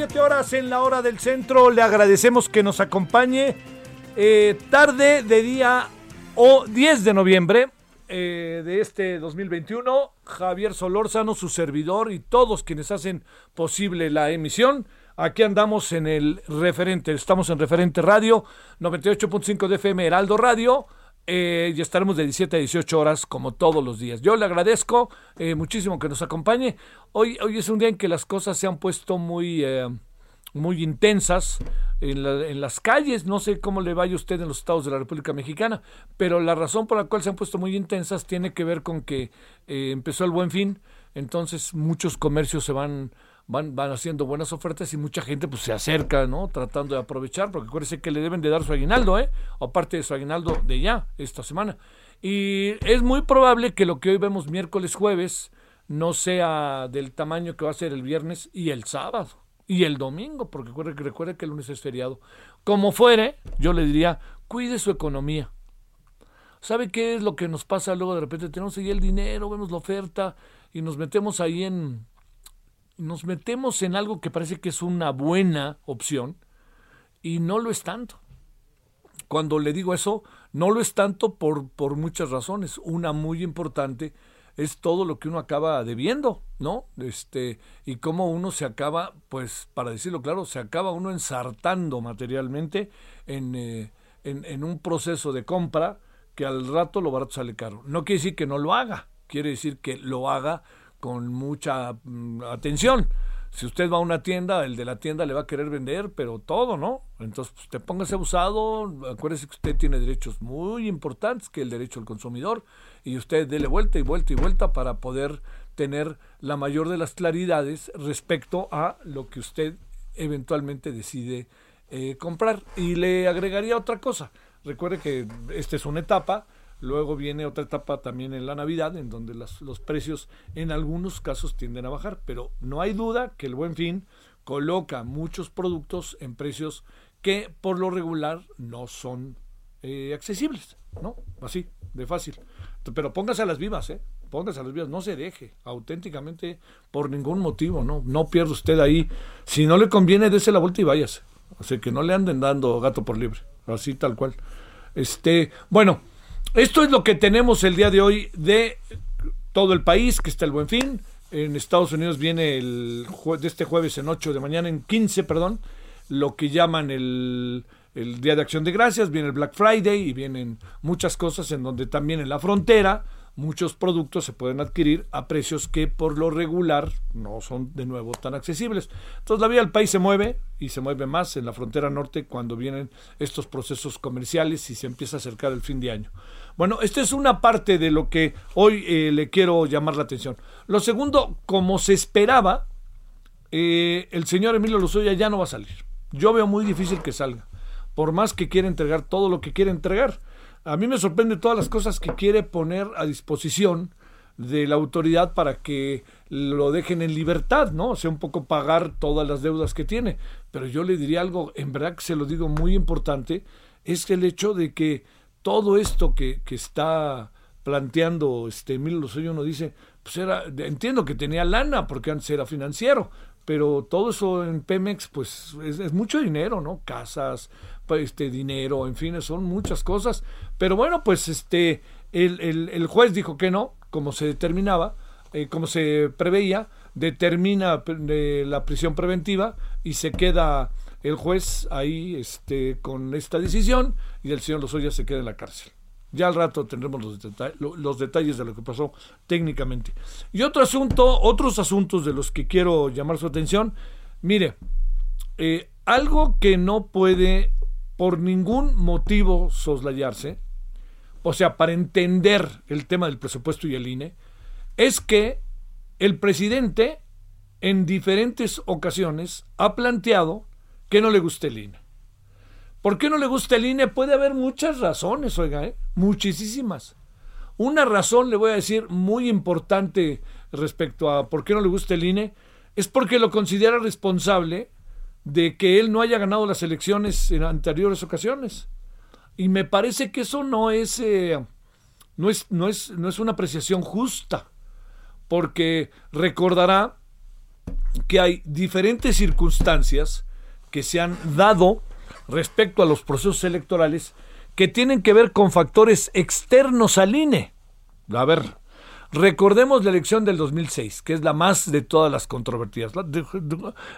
17 horas en la hora del centro. Le agradecemos que nos acompañe. eh, tarde de día o 10 de noviembre eh, de este 2021. Javier Solórzano, su servidor y todos quienes hacen posible la emisión. Aquí andamos en el referente, estamos en referente radio, 98.5 de FM Heraldo Radio. Eh, y estaremos de 17 a 18 horas como todos los días. Yo le agradezco eh, muchísimo que nos acompañe. Hoy, hoy es un día en que las cosas se han puesto muy, eh, muy intensas en, en las calles. No sé cómo le vaya usted en los estados de la República Mexicana, pero la razón por la cual se han puesto muy intensas tiene que ver con que eh, empezó el buen fin. Entonces muchos comercios se van van, van haciendo buenas ofertas y mucha gente pues se acerca, ¿no? Tratando de aprovechar, porque acuérdense que le deben de dar su aguinaldo, ¿eh? Aparte de su aguinaldo de ya, esta semana. Y es muy probable que lo que hoy vemos miércoles, jueves, no sea del tamaño que va a ser el viernes y el sábado. Y el domingo, porque recuerde que el lunes es feriado. Como fuere, yo le diría, cuide su economía. ¿Sabe qué es lo que nos pasa luego de repente? Tenemos ahí el dinero, vemos la oferta y nos metemos ahí en, nos metemos en algo que parece que es una buena opción y no lo es tanto. Cuando le digo eso, no lo es tanto por, por muchas razones. Una muy importante es todo lo que uno acaba debiendo, ¿no? Este, y cómo uno se acaba, pues, para decirlo claro, se acaba uno ensartando materialmente en, eh, en, en un proceso de compra que al rato lo barato sale caro. No quiere decir que no lo haga, quiere decir que lo haga con mucha mm, atención. Si usted va a una tienda, el de la tienda le va a querer vender, pero todo, ¿no? Entonces, pues, usted póngase abusado, acuérdese que usted tiene derechos muy importantes, que el derecho al consumidor, y usted dele vuelta y vuelta y vuelta para poder tener la mayor de las claridades respecto a lo que usted eventualmente decide eh, comprar. Y le agregaría otra cosa. Recuerde que esta es una etapa, luego viene otra etapa también en la Navidad, en donde las- los precios en algunos casos tienden a bajar, pero no hay duda que el buen fin coloca muchos productos en precios que por lo regular no son eh, accesibles, ¿no? Así, de fácil. Pero póngase a las vivas, ¿eh? Póngase a las vivas, no se deje, auténticamente, por ningún motivo, ¿no? No pierda usted ahí. Si no le conviene, dése la vuelta y váyase. Sea, que no le anden dando gato por libre, así tal cual. Este, bueno, esto es lo que tenemos el día de hoy de todo el país, que está el buen fin. En Estados Unidos viene el de este jueves en 8 de mañana, en 15, perdón, lo que llaman el, el Día de Acción de Gracias, viene el Black Friday y vienen muchas cosas en donde también en la frontera muchos productos se pueden adquirir a precios que por lo regular no son de nuevo tan accesibles. Entonces la vida del país se mueve y se mueve más en la frontera norte cuando vienen estos procesos comerciales y se empieza a acercar el fin de año. Bueno, esta es una parte de lo que hoy eh, le quiero llamar la atención. Lo segundo, como se esperaba, eh, el señor Emilio Lozoya ya no va a salir. Yo veo muy difícil que salga. Por más que quiera entregar todo lo que quiere entregar. A mí me sorprende todas las cosas que quiere poner a disposición de la autoridad para que lo dejen en libertad, ¿no? O sea, un poco pagar todas las deudas que tiene. Pero yo le diría algo, en verdad que se lo digo muy importante, es el hecho de que todo esto que, que está planteando este Emilio Lozoya uno dice, pues era, entiendo que tenía lana porque antes era financiero, pero todo eso en Pemex pues es, es mucho dinero, ¿no? Casas, pues, este dinero, en fin, son muchas cosas. Pero bueno, pues este el, el, el juez dijo que no, como se determinaba, eh, como se preveía, determina la prisión preventiva y se queda el juez ahí este, con esta decisión y el señor Lozoya se queda en la cárcel. Ya al rato tendremos los, los, detalles de lo que pasó técnicamente. Y otro asunto, otros asuntos de los que quiero llamar su atención. Mire, eh, algo que no puede por ningún motivo soslayarse, o sea, para entender el tema del presupuesto y el INE, es que el presidente en diferentes ocasiones ha planteado que no le guste el INE. ¿Por qué no le gusta el INE? Puede haber muchas razones, oiga, ¿eh? muchísimas. Una razón, le voy a decir, muy importante respecto a por qué no le gusta el INE, es porque lo considera responsable de que él no haya ganado las elecciones en anteriores ocasiones. Y me parece que eso no es, eh, no es, no es, no es una apreciación justa, porque recordará que hay diferentes circunstancias que se han dado respecto a los procesos electorales que tienen que ver con factores externos al INE. A ver, recordemos la elección del 2006, que es la más de todas las controvertidas, la de,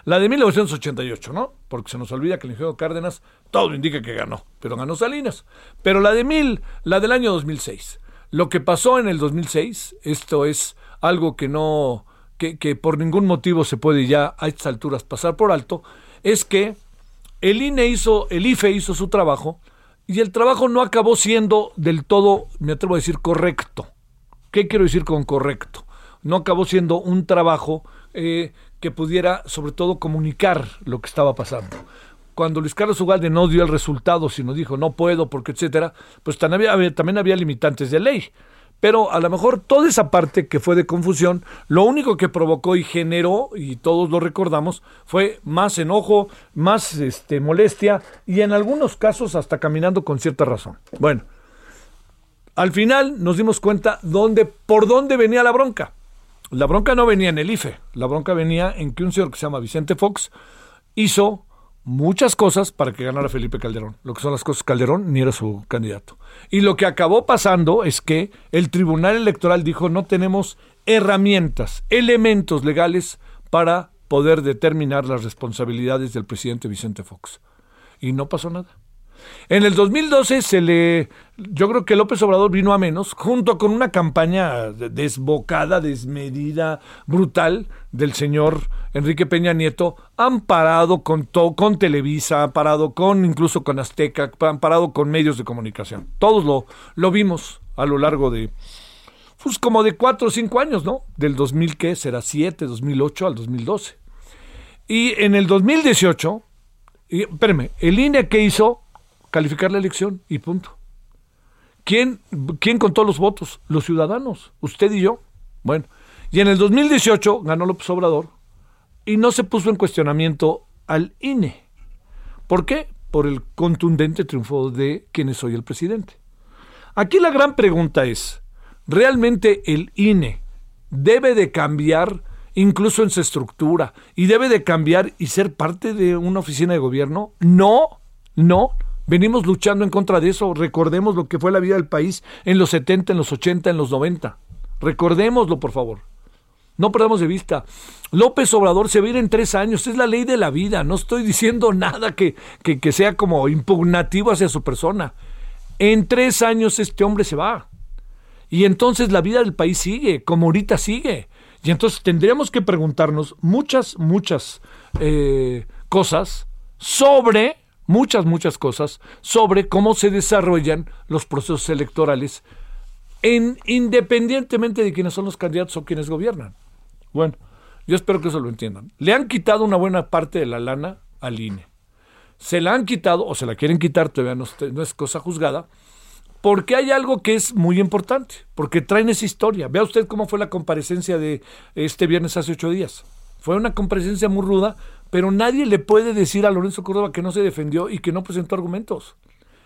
la de 1988, ¿no? Porque se nos olvida que el ingeniero Cárdenas todo indica que ganó, pero ganó Salinas. Pero la de mil, la del año 2006. Lo que pasó en el 2006, esto es algo que no, que, que por ningún motivo se puede ya a estas alturas pasar por alto, es que el INE hizo, el IFE hizo su trabajo y el trabajo no acabó siendo del todo, me atrevo a decir, correcto. ¿Qué quiero decir con correcto? No acabó siendo un trabajo eh, que pudiera, sobre todo, comunicar lo que estaba pasando. Cuando Luis Carlos Ugalde no dio el resultado, sino dijo no puedo, porque etcétera, pues también había, también había limitantes de ley. Pero a lo mejor toda esa parte que fue de confusión, lo único que provocó y generó, y todos lo recordamos, fue más enojo, más este, molestia y en algunos casos hasta caminando con cierta razón. Bueno, al final nos dimos cuenta dónde, por dónde venía la bronca. La bronca no venía en el IFE, la bronca venía en que un señor que se llama Vicente Fox hizo muchas cosas para que ganara Felipe Calderón. Lo que son las cosas, Calderón ni era su candidato. Y lo que acabó pasando es que el Tribunal Electoral dijo no tenemos herramientas, elementos legales para poder determinar las responsabilidades del presidente Vicente Fox. Y no pasó nada. En el 2012 se le, yo creo que López Obrador vino a menos, junto con una campaña desbocada, desmedida, brutal del señor Enrique Peña Nieto, han parado con, con Televisa, han parado con incluso con Azteca, han parado con medios de comunicación. Todos lo, lo vimos a lo largo de, pues como de cuatro o cinco años, ¿no? Del 2000, ¿qué? Será 7, 2008 al 2012. Y en el 2018, y, espérame, el INE que hizo calificar la elección y punto. ¿Quién, ¿Quién contó los votos? Los ciudadanos, usted y yo. Bueno, y en el 2018 ganó López Obrador y no se puso en cuestionamiento al INE. ¿Por qué? Por el contundente triunfo de quien es hoy el presidente. Aquí la gran pregunta es, ¿realmente el INE debe de cambiar incluso en su estructura y debe de cambiar y ser parte de una oficina de gobierno? No, no. Venimos luchando en contra de eso. Recordemos lo que fue la vida del país en los 70, en los 80, en los 90. Recordémoslo, por favor. No perdamos de vista. López Obrador se va a ir en tres años. Es la ley de la vida. No estoy diciendo nada que, que, sea como impugnativo hacia su persona. En tres años este hombre se va. Y entonces la vida del país sigue, como ahorita sigue. Y entonces tendríamos que preguntarnos muchas, muchas eh, cosas sobre muchas, muchas cosas sobre cómo se desarrollan los procesos electorales en, independientemente de quiénes son los candidatos o quienes gobiernan. Bueno, yo espero que eso lo entiendan. Le han quitado una buena parte de la lana al INE. Se la han quitado o se la quieren quitar, todavía no, no es cosa juzgada, porque hay algo que es muy importante, porque traen esa historia. Vea usted cómo fue la comparecencia de este viernes hace ocho días. Fue una comparecencia muy ruda pero nadie le puede decir a Lorenzo Córdoba que no se defendió y que no presentó argumentos.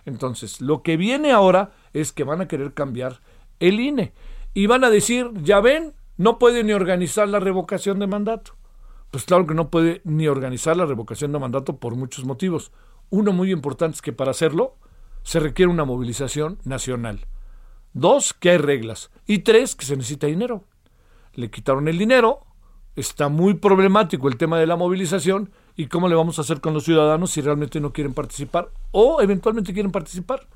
Entonces, lo que viene ahora es que van a querer cambiar el INE y van a decir, ya ven, no puede ni organizar la revocación de mandato. Pues claro que no puede ni organizar la revocación de mandato por muchos motivos. Uno muy importante es que para hacerlo se requiere una movilización nacional. Dos, que hay reglas. Y tres, que se necesita dinero. Le quitaron el dinero, está muy problemático el tema de la movilización y cómo le vamos a hacer con los ciudadanos si realmente no quieren participar o eventualmente quieren participar.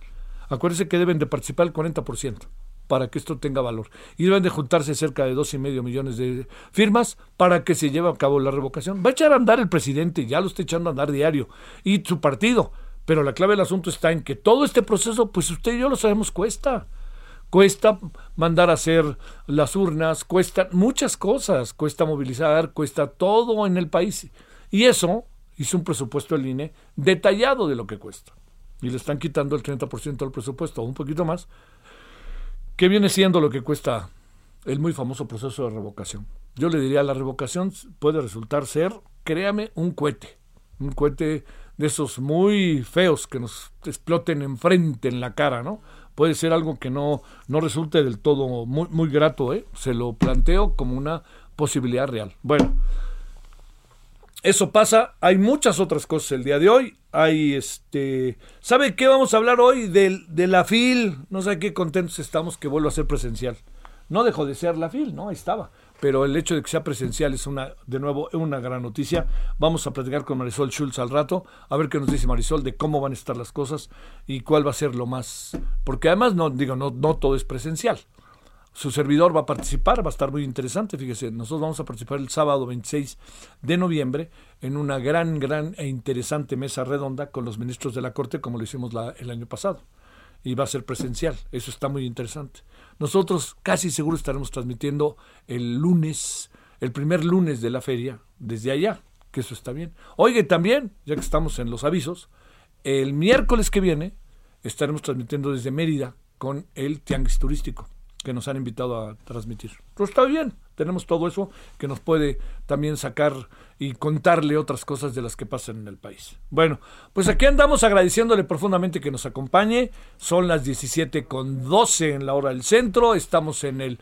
Acuérdense que deben de participar el 40% para que esto tenga valor. Y deben de juntarse cerca de dos y medio millones de firmas para que se lleve a cabo la revocación. Va a echar a andar el presidente, ya lo está echando a andar diario, y su partido. Pero la clave del asunto está en que todo este proceso, pues usted y yo lo sabemos, cuesta. Cuesta mandar a hacer las urnas, cuesta muchas cosas, cuesta movilizar, cuesta todo en el país. Y eso hizo un presupuesto del INE detallado de lo que cuesta. Y le están quitando el 30% del presupuesto, un poquito más, ¿Qué viene siendo lo que cuesta el muy famoso proceso de revocación? Yo le diría, la revocación puede resultar ser, créame, un cohete. Un cohete de esos muy feos que nos exploten enfrente, en la cara, ¿no? Puede ser algo que no, no resulte del todo muy, muy grato, ¿eh? Se lo planteo como una posibilidad real. Bueno, eso pasa. Hay muchas otras cosas el día de hoy. Hay este. ¿Sabe qué vamos a hablar hoy? Del, de la FIL. No sé qué contentos estamos que vuelva a ser presencial. No dejó de ser la FIL, ¿no? Ahí estaba. Pero el hecho de que sea presencial es una, de nuevo, una gran noticia. Vamos a platicar con Marisol Schultz al rato, a ver qué nos dice Marisol de cómo van a estar las cosas y cuál va a ser lo más. Porque además, no, digo, no, no todo es presencial su servidor va a participar, va a estar muy interesante, fíjese, nosotros vamos a participar el sábado 26 de noviembre en una gran, gran e interesante mesa redonda con los ministros de la Corte como lo hicimos la, el año pasado. Y va a ser presencial, eso está muy interesante. Nosotros casi seguro estaremos transmitiendo el lunes, el primer lunes de la feria, desde allá, que eso está bien. Oye, también, ya que estamos en los avisos, el miércoles que viene estaremos transmitiendo desde Mérida con el Tianguis Turístico que nos han invitado a transmitir. Pero está bien, tenemos todo eso que nos puede también sacar y contarle otras cosas de las que pasan en el país. Bueno, pues aquí andamos agradeciéndole profundamente que nos acompañe. Son las 17 con 12 en la hora del centro. Estamos en el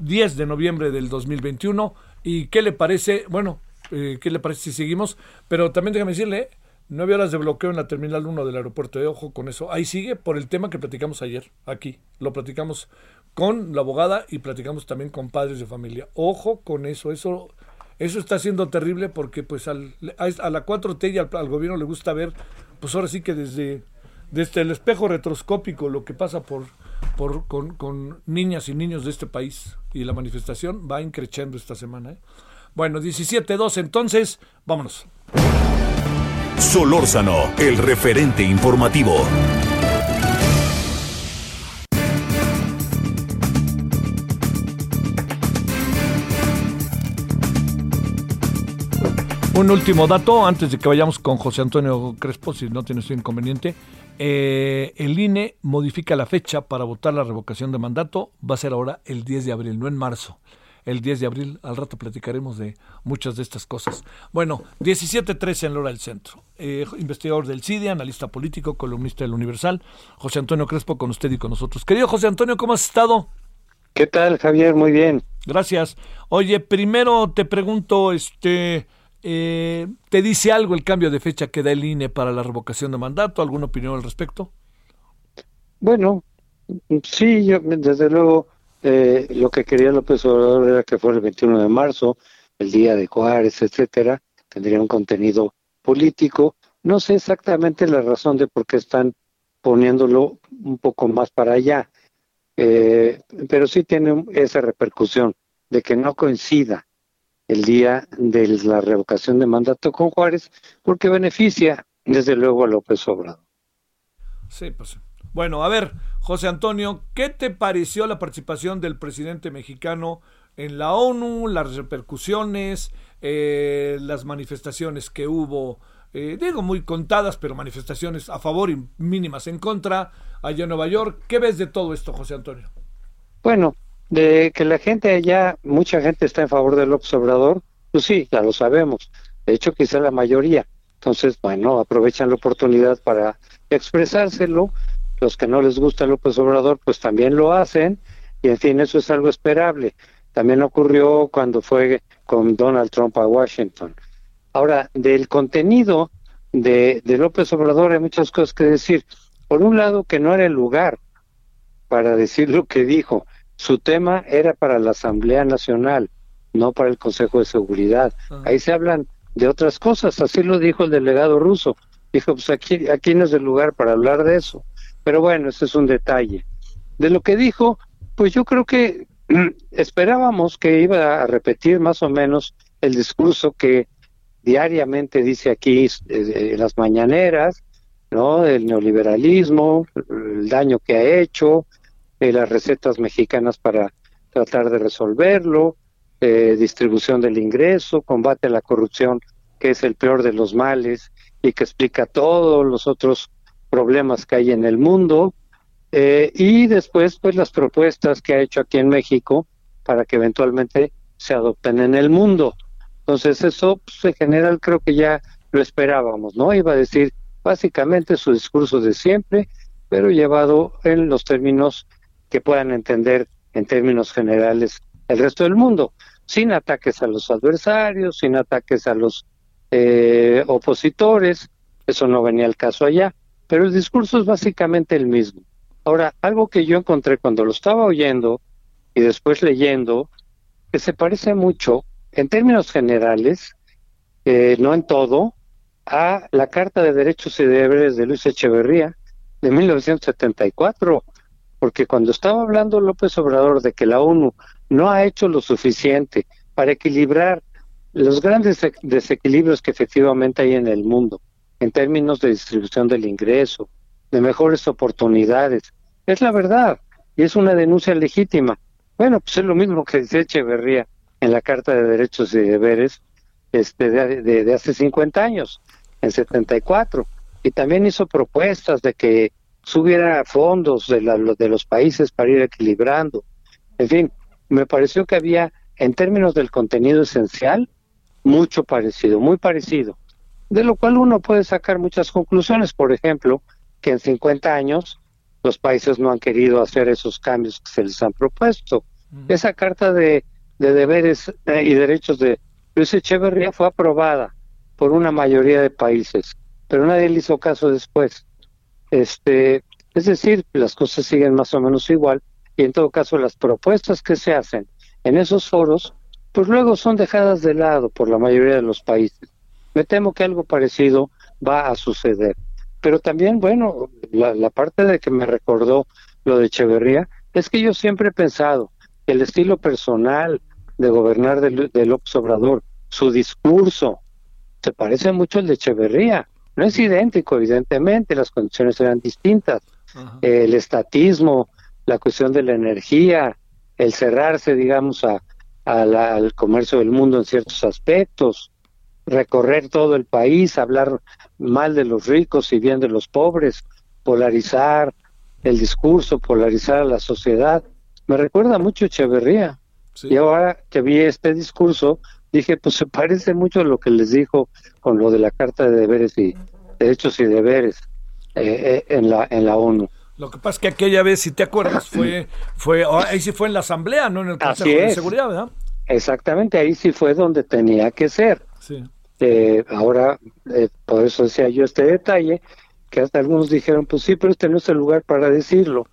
10 de noviembre del 2021. ¿Y qué le parece? Bueno, eh, ¿qué le parece si seguimos? Pero también déjame decirle, Nueve horas de bloqueo en la Terminal 1 del aeropuerto de Ojo con eso. Ahí sigue por el tema que platicamos ayer, aquí. Lo platicamos con la abogada y platicamos también con padres de familia. Ojo con eso, eso, eso está siendo terrible porque pues al, a, la 4T y al, gobierno le gusta ver, pues ahora sí que desde, desde el espejo retroscópico lo que pasa por, por con, con, niñas y niños de este país. Y la manifestación va increciendo esta semana. ¿eh? Bueno, 17-2, entonces, vámonos. Solórzano, el referente informativo. Un último dato antes de que vayamos con José Antonio Crespo, si no tienes inconveniente. Eh, el INE modifica la fecha para votar la revocación de mandato. Va a ser ahora el 10 de abril, no en marzo el 10 de abril. Al rato platicaremos de muchas de estas cosas. Bueno, 17.13 en Lora del Centro. Eh, investigador del CIDE, analista político, columnista del Universal. José Antonio Crespo con usted y con nosotros. Querido José Antonio, ¿cómo has estado? ¿Qué tal, Javier? Muy bien. Gracias. Oye, primero te pregunto, este, eh, ¿te dice algo el cambio de fecha que da el INE para la revocación de mandato? ¿Alguna opinión al respecto? Bueno, sí, yo desde luego eh, lo que quería López Obrador era que fuera el 21 de marzo, el día de Juárez, etcétera, tendría un contenido político. No sé exactamente la razón de por qué están poniéndolo un poco más para allá, eh, pero sí tiene esa repercusión de que no coincida el día de la revocación de mandato con Juárez, porque beneficia desde luego a López Obrador. Sí, pues. Bueno, a ver, José Antonio, ¿qué te pareció la participación del presidente mexicano en la ONU, las repercusiones, eh, las manifestaciones que hubo, eh, digo muy contadas, pero manifestaciones a favor y mínimas en contra allá en Nueva York? ¿Qué ves de todo esto, José Antonio? Bueno, de que la gente allá, mucha gente está en favor del observador, pues sí, ya lo sabemos. De hecho, quizá la mayoría. Entonces, bueno, aprovechan la oportunidad para expresárselo los que no les gusta López Obrador, pues también lo hacen, y en fin, eso es algo esperable. También ocurrió cuando fue con Donald Trump a Washington. Ahora, del contenido de, de López Obrador hay muchas cosas que decir. Por un lado, que no era el lugar para decir lo que dijo. Su tema era para la Asamblea Nacional. no para el Consejo de Seguridad. Ahí se hablan de otras cosas, así lo dijo el delegado ruso. Dijo, pues aquí, aquí no es el lugar para hablar de eso. Pero bueno, ese es un detalle. De lo que dijo, pues yo creo que esperábamos que iba a repetir más o menos el discurso que diariamente dice aquí eh, en las mañaneras, ¿no? El neoliberalismo, el daño que ha hecho, eh, las recetas mexicanas para tratar de resolverlo, eh, distribución del ingreso, combate a la corrupción, que es el peor de los males y que explica todos los otros problemas que hay en el mundo, eh, y después pues las propuestas que ha hecho aquí en México para que eventualmente se adopten en el mundo. Entonces eso pues, en general creo que ya lo esperábamos, ¿no? Iba a decir básicamente su discurso de siempre, pero llevado en los términos que puedan entender en términos generales el resto del mundo, sin ataques a los adversarios, sin ataques a los eh, opositores, eso no venía al caso allá, pero el discurso es básicamente el mismo. Ahora, algo que yo encontré cuando lo estaba oyendo y después leyendo, que se parece mucho, en términos generales, eh, no en todo, a la Carta de Derechos y Deberes de Luis Echeverría de 1974, porque cuando estaba hablando López Obrador de que la ONU no ha hecho lo suficiente para equilibrar los grandes desequilibrios que efectivamente hay en el mundo, en términos de distribución del ingreso, de mejores oportunidades. Es la verdad y es una denuncia legítima. Bueno, pues es lo mismo que dice Echeverría en la Carta de Derechos y Deberes este, de, hace 50 años, en 74. Y también hizo propuestas de que subiera fondos de, de los países para ir equilibrando. En fin, me pareció que había, en términos del contenido esencial, mucho parecido, muy parecido. De lo cual uno puede sacar muchas conclusiones. Por ejemplo, que en 50 años los países no han querido hacer esos cambios que se les han propuesto. Esa carta de, deberes eh, y derechos de Luis Echeverría fue aprobada por una mayoría de países, pero nadie le hizo caso después. Este, es decir, las cosas siguen más o menos igual y en todo caso las propuestas que se hacen en esos foros, pues luego son dejadas de lado por la mayoría de los países. Me temo que algo parecido va a suceder. Pero también, bueno, la, parte de que me recordó lo de Echeverría es que yo siempre he pensado que el estilo personal de gobernar de, de López Obrador, su discurso, se parece mucho al de Echeverría. No es idéntico, evidentemente, las condiciones eran distintas. el estatismo, la cuestión de la energía, el cerrarse, digamos, a, al comercio del mundo en ciertos aspectos, recorrer todo el país, hablar mal de los ricos y bien de los pobres, polarizar el discurso, polarizar a la sociedad. Me recuerda mucho Echeverría. Y ahora que vi este discurso, dije, pues se parece mucho a lo que les dijo con lo de la Carta de Deberes y Derechos y Deberes eh, eh, en, la, en la ONU. Lo que pasa es que aquella vez, si te acuerdas, fue, fue ahí sí fue en la Asamblea, no en el Consejo de Seguridad, ¿verdad? Exactamente, ahí sí fue donde tenía que ser. Sí. Eh, ahora, eh, por eso decía yo este detalle, que hasta algunos dijeron, pues sí, pero este no es el lugar para decirlo.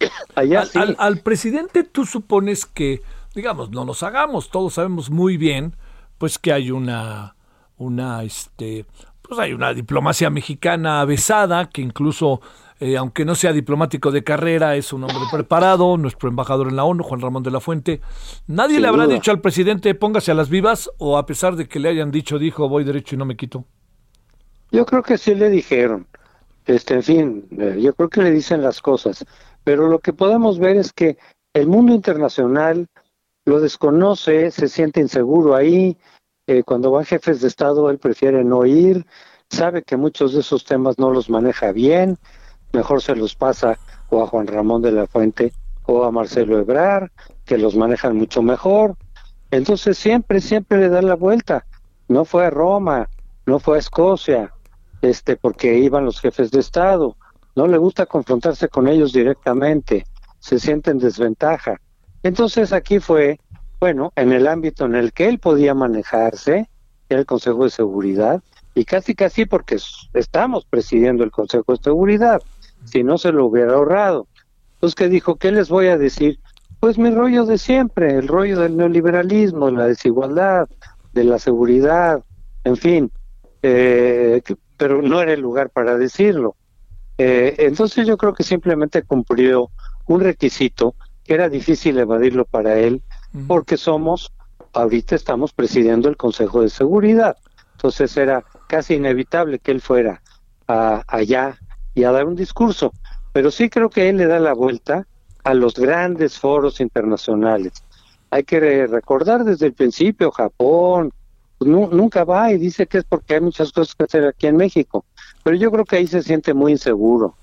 Allá al, al, presidente tú supones que, digamos, no nos hagamos, todos sabemos muy bien, pues que hay una, una, este, pues hay una diplomacia mexicana avesada que incluso eh, aunque no sea diplomático de carrera, es un hombre preparado, nuestro embajador en la ONU, Juan Ramón de la Fuente. ¿Nadie le habrá dicho al presidente póngase a las vivas o a pesar de que le hayan dicho, dijo voy derecho y no me quito? Yo creo que sí le dijeron. Este, en fin, eh, yo creo que le dicen las cosas. Pero lo que podemos ver es que el mundo internacional lo desconoce, se siente inseguro ahí. Eh, cuando van jefes de Estado, él prefiere no ir, sabe que muchos de esos temas no los maneja bien, mejor se los pasa o a Juan Ramón de la Fuente o a Marcelo Ebrar, que los manejan mucho mejor. Entonces siempre, siempre le da la vuelta. No fue a Roma, no fue a Escocia, este, porque iban los jefes de Estado. No le gusta confrontarse con ellos directamente, se siente en desventaja. Entonces aquí fue, bueno, en el ámbito en el que él podía manejarse, el Consejo de Seguridad, y casi casi porque estamos presidiendo el Consejo de Seguridad si no se lo hubiera ahorrado. Entonces, ¿qué dijo? ¿Qué les voy a decir? Pues mi rollo de siempre, el rollo del neoliberalismo, la desigualdad, de la seguridad, en fin, eh, pero no era el lugar para decirlo. Eh, entonces yo creo que simplemente cumplió un requisito que era difícil evadirlo para él, porque somos, ahorita estamos presidiendo el Consejo de Seguridad. Entonces era casi inevitable que él fuera allá y a dar un discurso. Pero sí creo que él le da la vuelta a los grandes foros internacionales. Hay que recordar desde el principio, Japón, pues, nunca va y dice que es porque hay muchas cosas que hacer aquí en México. Pero yo creo que ahí se siente muy inseguro,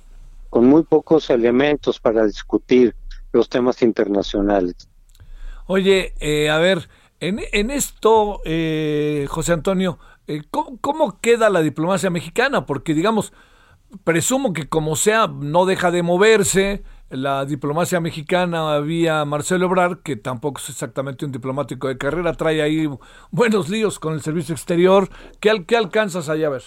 con muy pocos elementos para discutir los temas internacionales. Oye, eh, a ver, en, en esto, eh, José Antonio, eh, ¿cómo, queda la diplomacia mexicana? Porque, digamos, presumo que como sea, no deja de moverse. La diplomacia mexicana había Marcelo Ebrard, que tampoco es exactamente un diplomático de carrera, trae ahí buenos líos con el servicio exterior. ¿Qué, qué alcanzas allá a ver?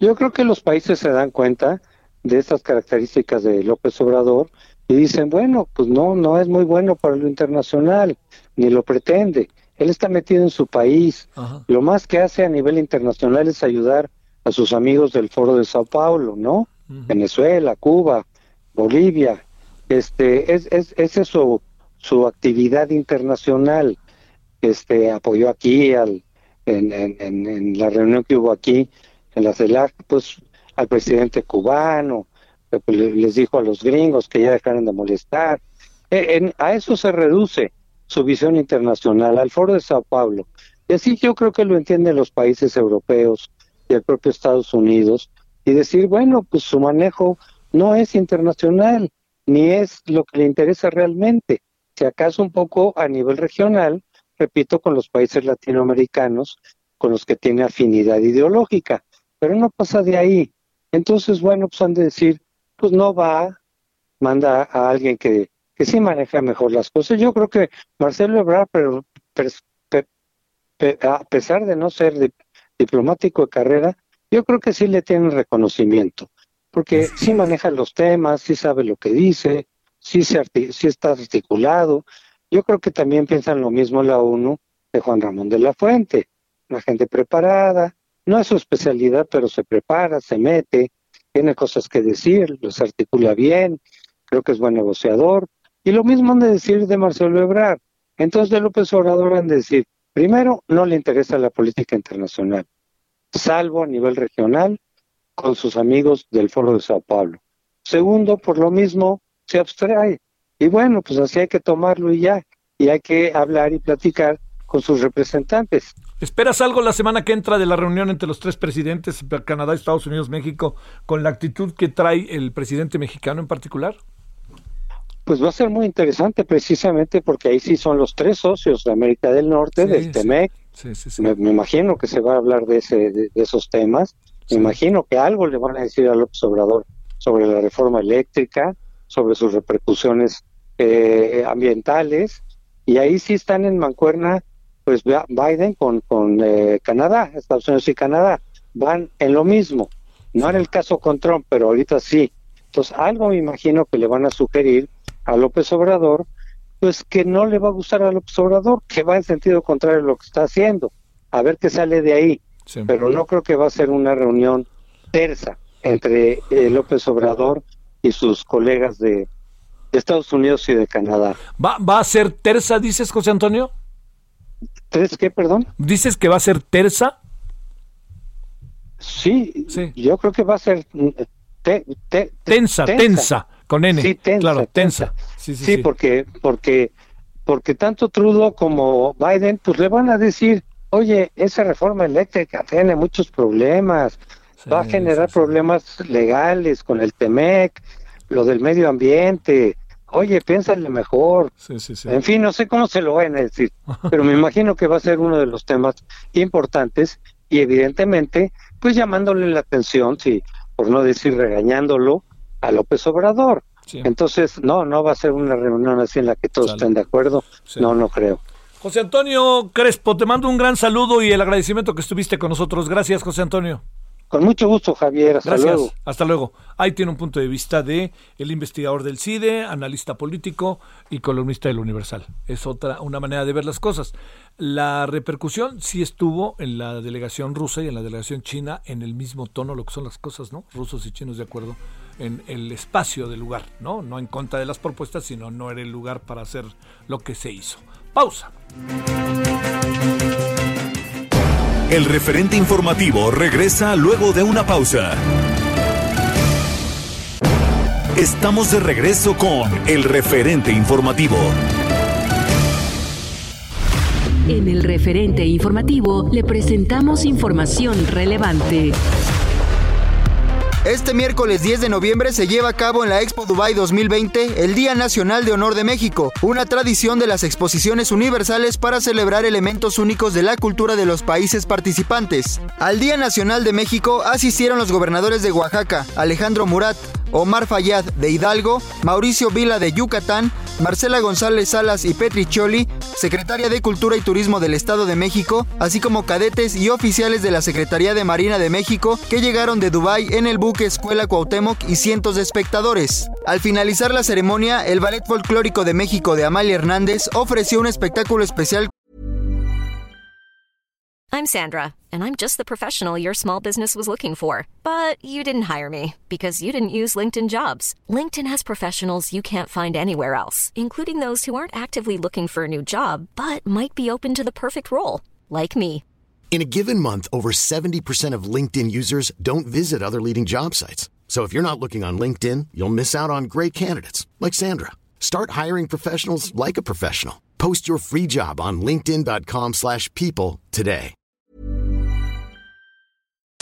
Yo creo que los países se dan cuenta de estas características de López Obrador y dicen, bueno, pues no, no es muy bueno para lo internacional, ni lo pretende. Él está metido en su país. Lo más que hace a nivel internacional es ayudar a sus amigos del Foro de Sao Paulo, ¿no? Venezuela, Cuba, Bolivia. Este, es, es, esa es su, su actividad internacional. Este, apoyó aquí al, en, en, en, la reunión que hubo aquí en la CELAC, pues al presidente cubano, les dijo a los gringos que ya dejaran de molestar. E, a eso se reduce su visión internacional, al foro de Sao Paulo. Y así yo creo que lo entienden los países europeos y el propio Estados Unidos, y decir, bueno, pues su manejo no es internacional, ni es lo que le interesa realmente. Si acaso un poco a nivel regional, repito, con los países latinoamericanos, con los que tiene afinidad ideológica, pero no pasa de ahí. Entonces, bueno, pues han de decir, pues no va, manda a alguien que que sí maneja mejor las cosas. Yo creo que Marcelo Ebrard, pero, a pesar de no ser diplomático de carrera, yo creo que sí le tienen reconocimiento, porque sí maneja los temas, sí sabe lo que dice, sí, se sí está articulado. Yo creo que también piensan lo mismo la ONU de Juan Ramón de la Fuente, una gente preparada, no es su especialidad, pero se prepara, se mete, tiene cosas que decir, los articula bien, creo que es buen negociador, y lo mismo han de decir de Marcelo Ebrard. Entonces de López Obrador han de decir, primero, no le interesa la política internacional, salvo a nivel regional con sus amigos del Foro de Sao Paulo. Segundo, por lo mismo, se abstrae. Y bueno, pues así hay que tomarlo y ya. Y hay que hablar y platicar con sus representantes. ¿Esperas algo la semana que entra de la reunión entre los tres presidentes, Canadá, Estados Unidos, México, con la actitud que trae el presidente mexicano en particular? Pues va a ser muy interesante precisamente porque ahí sí son los tres socios de América del Norte, del TEMEC. me, imagino que se va a hablar de, ese, de, esos temas. Me imagino que algo le van a decir a López Obrador sobre la reforma eléctrica, sobre sus repercusiones eh, ambientales. Y ahí sí están en mancuerna, pues Biden con, con eh, Canadá, Estados Unidos y Canadá. Van en lo mismo. No en el caso con Trump, pero ahorita sí. Entonces, algo me imagino que le van a sugerir a López Obrador, pues que no le va a gustar a López Obrador, que va en sentido contrario a lo que está haciendo, a ver qué sale de ahí. Pero no creo que va a ser una reunión tersa entre eh, López Obrador y sus colegas de, Estados Unidos y de Canadá. ¿Va, ¿Va a ser tersa, dices, José Antonio? ¿Tres qué, perdón? ¿Dices que va a ser tersa? Sí, sí. yo creo que va a ser mm, tensa, tensa, con N. Sí, tensa, claro, tensa. Sí, sí, sí, porque, porque, porque tanto Trudeau como Biden, pues le van a decir, oye, esa reforma eléctrica tiene muchos problemas, va a generar problemas legales con el TEMEC, lo del medio ambiente, oye, piénsale mejor. En fin, no sé cómo se lo van a decir, pero me imagino que va a ser uno de los temas importantes y evidentemente, pues llamándole la atención, si por no decir regañándolo, a López Obrador. Entonces, no, no va a ser una reunión así en la que todos estén de acuerdo. No, no creo. José Antonio Crespo, te mando un gran saludo y el agradecimiento que estuviste con nosotros. Gracias, José Antonio. Con mucho gusto, Javier. Hasta Gracias. luego. Hasta luego. Ahí tiene un punto de vista de el investigador del CIDE, analista político y columnista del Universal. Es otra una manera de ver las cosas. La repercusión sí estuvo en la delegación rusa y en la delegación china en el mismo tono, lo que son las cosas, ¿no? Rusos y chinos de acuerdo en el espacio del lugar, ¿no? No en contra de las propuestas, sino no era el lugar para hacer lo que se hizo. Pausa. El referente informativo regresa luego de una pausa. Estamos de regreso con el referente informativo. En el referente informativo le presentamos información relevante. Este miércoles 10 de noviembre se lleva a cabo en la Expo Dubai 2020 el Día Nacional de Honor de México, una tradición de las exposiciones universales para celebrar elementos únicos de la cultura de los países participantes. Al Día Nacional de México asistieron los gobernadores de Oaxaca, Alejandro Murat, Omar Fayad de Hidalgo, Mauricio Vila de Yucatán, Marcela González Salas y Petri Choli, secretaria de Cultura y Turismo del Estado de México, así como cadetes y oficiales de la Secretaría de Marina de México que llegaron de Dubái en el buque Escuela Cuauhtémoc y cientos de espectadores. Al finalizar la ceremonia, el Ballet Folclórico de México de Amalia Hernández ofreció un espectáculo especial I'm Sandra, and I'm just the professional your small business was looking for. But you didn't hire me because you didn't use LinkedIn jobs. LinkedIn has professionals you can't find anywhere else, including those who aren't actively looking for a new job but might be open to the perfect role, like me. In a given month, over 70% of LinkedIn users don't visit other leading job sites. So if you're not looking on LinkedIn, you'll miss out on great candidates like Sandra. Start hiring professionals like a professional. Post your free job on linkedin.com/people slash people today.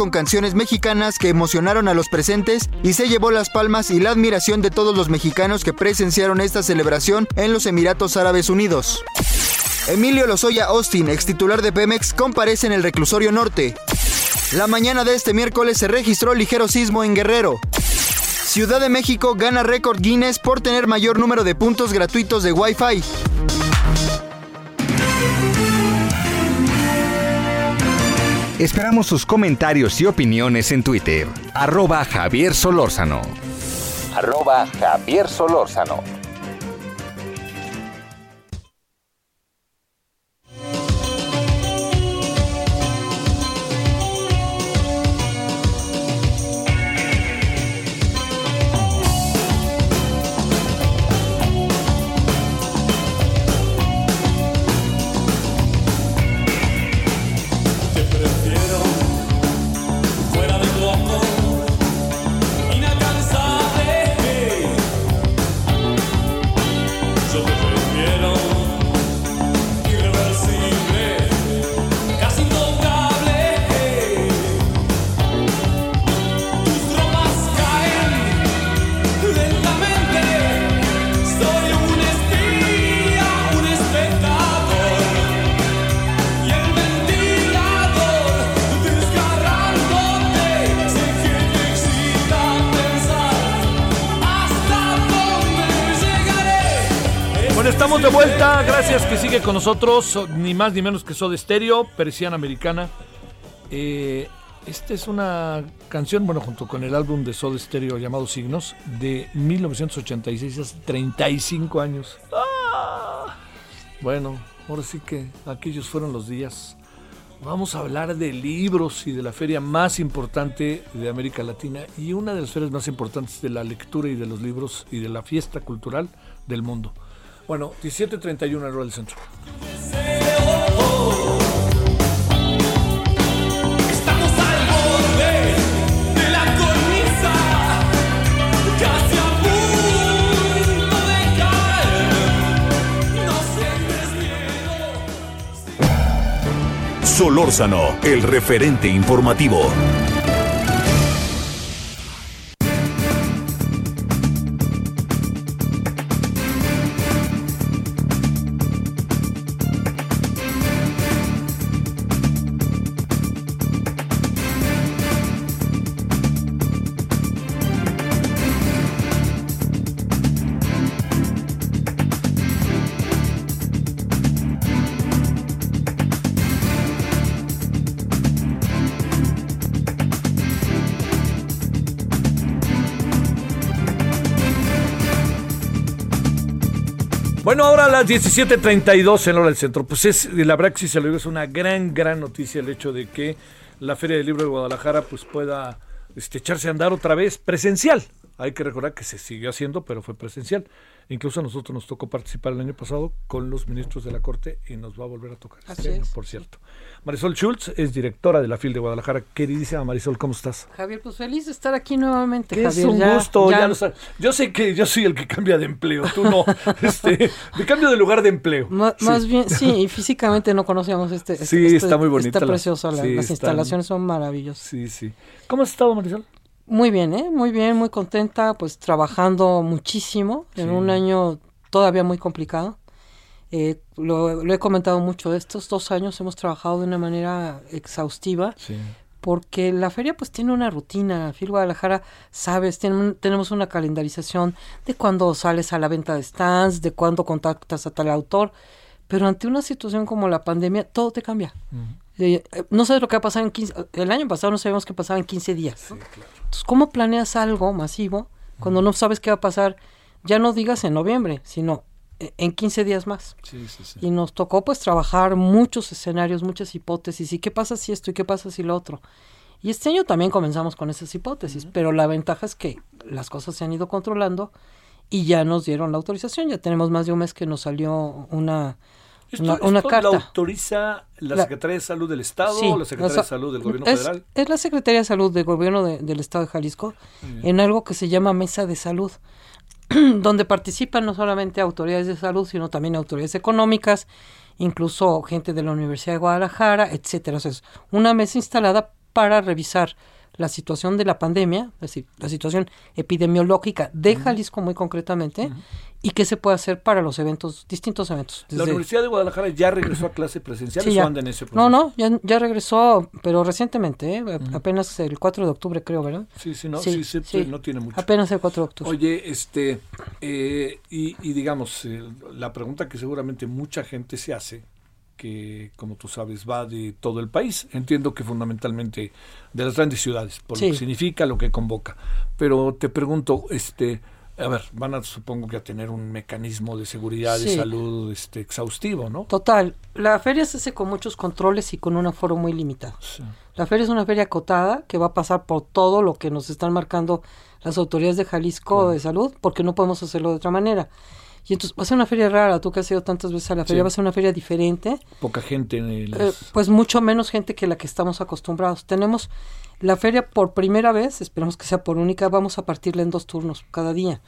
con canciones mexicanas que emocionaron a los presentes y se llevó las palmas y la admiración de todos los mexicanos que presenciaron esta celebración en los Emiratos Árabes Unidos. Emilio Lozoya Austin, ex titular de Pemex, comparece en el reclusorio norte. La mañana de este miércoles se registró ligero sismo en Guerrero. Ciudad de México gana récord Guinness por tener mayor número de puntos gratuitos de Wi-Fi. Esperamos sus comentarios y opiniones en Twitter. Arroba Javier Solórzano. Arroba Javier Solórzano. Vuelta. Gracias que sigue con nosotros. Ni más ni menos que Soda Stereo, persiana americana. Eh, esta es una canción, bueno, junto con el álbum de Soda Stereo llamado Signos, de 1986, hace 35 años. ¡Ah! Bueno, ahora sí que aquellos fueron los días. Vamos a hablar de libros y de la feria más importante de América Latina y una de las ferias más importantes de la lectura y de los libros y de la fiesta cultural del mundo. Bueno, 17.31 en el del centro. Estamos al borde de la cornisa Casi a punto de caer No sientes miedo Solórzano, el referente informativo. Bueno, ahora a las 17.32 en hora del centro. Pues es, la verdad que se lo digo, es una gran, gran noticia el hecho de que la Feria del Libro de Guadalajara pues pueda este, echarse a andar otra vez presencial. Hay que recordar que se siguió haciendo, pero fue presencial. Incluso a nosotros nos tocó participar el año pasado con los ministros de la Corte y nos va a volver a tocar este año, es. por cierto. Marisol Schultz es directora de la FIL de Guadalajara. Queridísima Marisol, ¿cómo estás? Javier, pues feliz de estar aquí nuevamente. Es un ya- gusto. ya- ya yo sé que yo soy el que cambia de empleo, tú no. este, de cambio de lugar de empleo. Sí. Más bien, sí, y físicamente no conocíamos este. este- Sí, este- está muy bonita Está la- sí, las instalaciones son maravillosas. Sí, sí. ¿Cómo has estado, Marisol? Muy bien, ¿eh? Muy bien, muy contenta, pues trabajando muchísimo en un año todavía muy complicado. Eh, lo, lo he comentado mucho, estos dos años hemos trabajado de una manera exhaustiva Sí. porque la feria pues tiene una rutina. FIL Guadalajara, sabes, tiene tenemos una calendarización de cuándo sales a la venta de stands, de cuándo contactas a tal autor, pero ante una situación como la pandemia, todo te cambia. Eh, no sabes lo que va a pasar en 15... El año pasado no sabíamos qué pasaba en 15 días. ¿no? Entonces, ¿cómo planeas algo masivo cuando no sabes qué va a pasar? Ya no digas en noviembre, sino eh, en 15 días más. Sí, sí, sí. Y nos tocó pues trabajar muchos escenarios, muchas hipótesis. ¿Y qué pasa si esto y qué pasa si lo otro? Y este año también comenzamos con esas hipótesis, pero la ventaja es que las cosas se han ido controlando y ya nos dieron la autorización. Ya tenemos más de un mes que nos salió una, Esto, una, una esto carta. la autoriza la, La- Secretaría de Salud del Estado Sí, o la Secretaría de Salud del Gobierno es, Federal. Es la Secretaría de Salud del Gobierno de- del Estado de Jalisco en algo que se llama Mesa de Salud, donde participan no solamente autoridades de salud, sino también autoridades económicas, incluso gente de la Universidad de Guadalajara, etcétera. O sea, es una mesa instalada para revisar la situación de la pandemia, es decir, la situación epidemiológica de Jalisco muy concretamente, y qué se puede hacer para los eventos, distintos eventos. La Universidad de Guadalajara ya regresó a clase presencial Sí, o anda en ese proceso. No, no, ya, ya regresó, pero recientemente, ¿eh? Apenas el 4 de octubre creo, ¿verdad? Sí, sí, no, sí, sí, sí, no tiene mucho. Apenas el 4 de octubre. Oye, este, eh, y, y digamos, eh, la pregunta que seguramente mucha gente se hace, que como tú sabes va de todo el país, entiendo que fundamentalmente de las grandes ciudades, por lo que significa, lo que convoca, pero te pregunto, este, a ver, van a supongo que a tener un mecanismo de seguridad, de Sí. salud, este, exhaustivo, ¿no? Total, la feria se hace con muchos controles y con un aforo muy limitado. Sí. La feria es una feria acotada que va a pasar por todo lo que nos están marcando las autoridades de Jalisco de salud, porque no podemos hacerlo de otra manera. Y entonces va a ser una feria rara, tú que has ido tantas veces a la feria, Sí. va a ser una feria diferente. Poca gente en las... Eh, pues mucho menos gente que la que estamos acostumbrados. Tenemos la feria por primera vez, esperamos que sea por única, vamos a partirla en dos turnos cada día.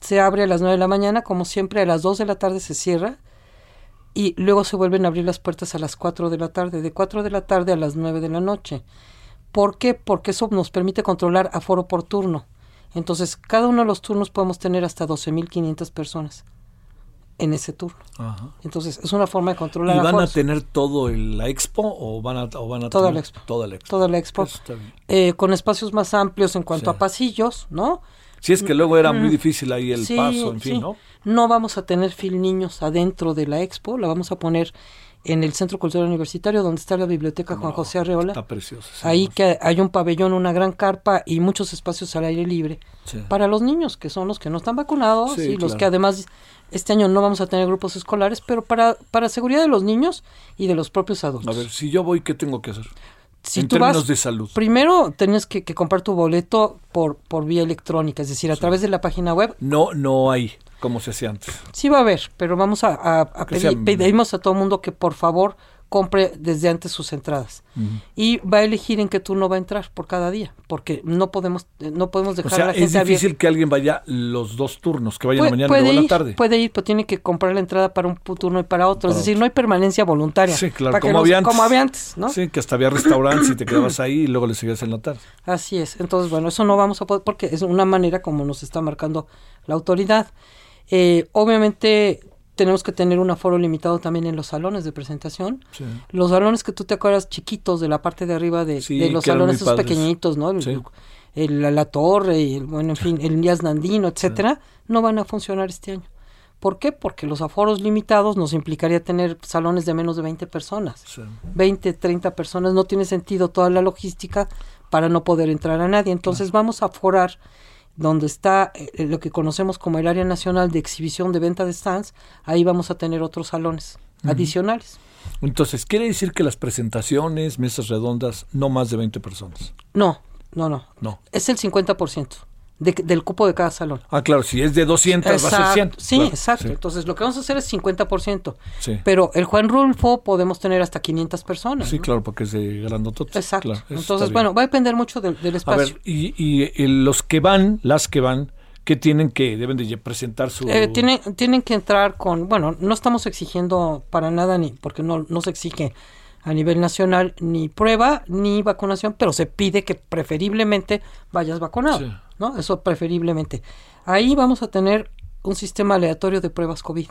Se abre a las 9 de la mañana, como siempre a las 2 de la tarde se cierra y luego se vuelven a abrir las puertas a las 4 de la tarde, de 4 de la tarde a las 9 de la noche. ¿Por qué? Porque eso nos permite controlar aforo por turno. Entonces, cada uno de los turnos podemos tener hasta 12.500 personas en ese turno. Ajá. Entonces, es una forma de controlar ¿Y van a tener todo el, la expo o van a, o van a Toda tener la expo. Toda la expo. toda la expo, eh, con espacios más amplios en cuanto Sí. a pasillos, ¿no? Si es que luego era muy Mm. difícil ahí el Sí, paso, en fin, sí. ¿no? No vamos a tener fil niños adentro de la expo, la vamos a poner en el Centro Cultural Universitario, donde está la Biblioteca Juan José Arreola. Está precioso. sí. Ahí que hay un pabellón, una gran carpa y muchos espacios al aire libre Sí. para los niños, que son los que no están vacunados Sí, y los claro. que además este año no vamos a tener grupos escolares, pero para, para seguridad de los niños y de los propios A adultos. ver, si yo voy, ¿qué tengo que hacer? Si en tú términos vas- de salud. Primero tienes que, que comprar tu boleto por, por vía electrónica, es decir, a través de la página web. No, no hay, como se hacía antes. Sí va a haber, pero vamos a, a- a pedir, sea- pedimos a todo mundo que por favor compre desde antes sus entradas y va a elegir en qué turno va a entrar por cada día, porque no podemos eh, no podemos O dejar a sea, la es gente abierta. difícil que alguien vaya los dos turnos, que vaya en la mañana y luego en ir, la tarde. puede ir, pero tiene que comprar la entrada para un pu- turno y para otro. Para es decir, no hay permanencia voluntaria. Sí, claro, como no- había antes. como había antes, ¿no? Sí, que hasta había restaurantes y te quedabas ahí y luego le seguías en la tarde. Así es. Entonces, bueno, eso no vamos a poder porque es una manera como nos está marcando la autoridad. Eh, obviamente tenemos que tener un aforo limitado también en los salones de presentación. Sí. Los salones que tú te acuerdas chiquitos de la parte de arriba de, Sí, de los salones esos padres. pequeñitos, ¿no? El- Sí. el- la, la torre, y el, bueno, en fin, el Díaz Nandino, etcétera, no van a funcionar este año. ¿Por qué? Porque los aforos limitados nos implicaría tener salones de menos de 20 personas. Sí. 20, 30 personas, no tiene sentido toda la logística para no poder entrar a nadie. Entonces vamos a aforar donde está eh, lo que conocemos como el área nacional de exhibición de venta de stands, ahí vamos a tener otros salones adicionales. Entonces, quiere decir que las presentaciones, mesas redondas, no más de 20 personas. No, no, no. No. Es el 50% de- del cupo de cada salón. Ah, claro, si es de 200 va a ser Exacto. 100. Sí, Claro, exacto. sí. Entonces, lo que vamos a hacer es 50%. Sí. Pero el Juan Rulfo podemos tener hasta 500 personas. Sí, ¿no? claro, porque es de grandotote. Exacto. Claro, Entonces, bueno, va a depender mucho del, del A espacio. ver, y, y, eh, los que van, las que van, ¿qué tienen que, deben de presentar su... Eh, tienen, tienen que entrar con, bueno, no estamos exigiendo para nada, ni porque no, no se exige a nivel nacional ni prueba ni vacunación, pero se pide que preferiblemente vayas vacunado, Sí. ¿No? Eso preferiblemente. Ahí vamos a tener un sistema aleatorio de pruebas COVID.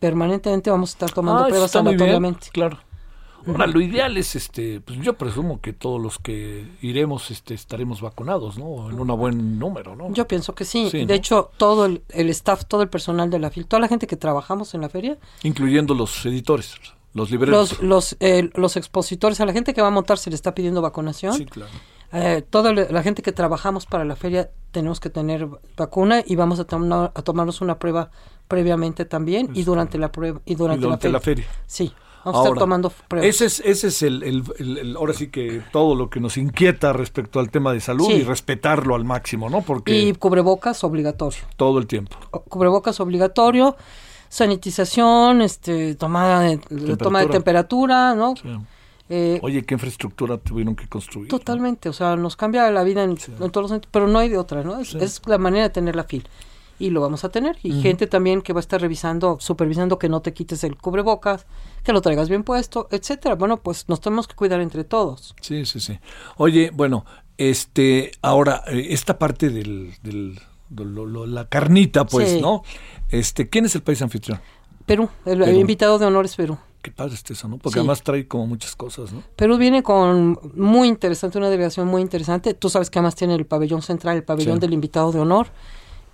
Permanentemente vamos a estar tomando ¿Mm? Ah, pruebas aleatoriamente. claro. Ahora, lo ideal es, este, pues yo presumo que todos los que iremos este, estaremos vacunados, ¿no? En un buen número, ¿no? Yo pienso que sí. Sí, de ¿no? hecho, todo el, el staff, todo el personal de la FIL, toda la gente que trabajamos en la feria, Incluyendo los editores, los libreros. los, los, eh, los expositores, a la gente que va a montar se le está pidiendo vacunación. Sí, claro. Eh, toda la gente que trabajamos para la feria tenemos que tener vacuna y vamos a, tomar, a tomarnos una prueba previamente también y durante la prueba y durante, Y durante la feria. Sí, vamos a estar Ahora, tomando pruebas. Ese es, ese es el, el- el- el- ahora sí que todo lo que nos inquieta respecto al tema de salud Sí. y respetarlo al máximo, ¿no? Porque Y cubrebocas obligatorio. todo el tiempo. O- Cubrebocas obligatorio, sanitización, este, tomada de, toma de temperatura, ¿no? Eh, Oye, ¿qué infraestructura tuvieron que construir? Totalmente, o sea, nos cambia la vida en, en todos los sentidos, pero no hay de otra, ¿no? Es, Sí. es la manera de tener la fil. Y lo vamos a tener. Y gente también que va a estar revisando, supervisando que no te quites el cubrebocas, que lo traigas bien puesto, etcétera. Bueno, pues nos tenemos que cuidar entre todos. Sí, sí, sí. Oye, bueno, este, ahora, eh, esta parte del, del- de lo- lo- la carnita, pues, Sí. ¿no? Este, ¿quién es el país anfitrión? Perú, el, el Perú. invitado de honor es Perú. Qué padre está eso, ¿no? Porque Sí. además trae como muchas cosas, ¿no? Perú viene con muy interesante, una delegación muy interesante. Tú sabes que además tiene el pabellón central, el pabellón Sí. del invitado de honor,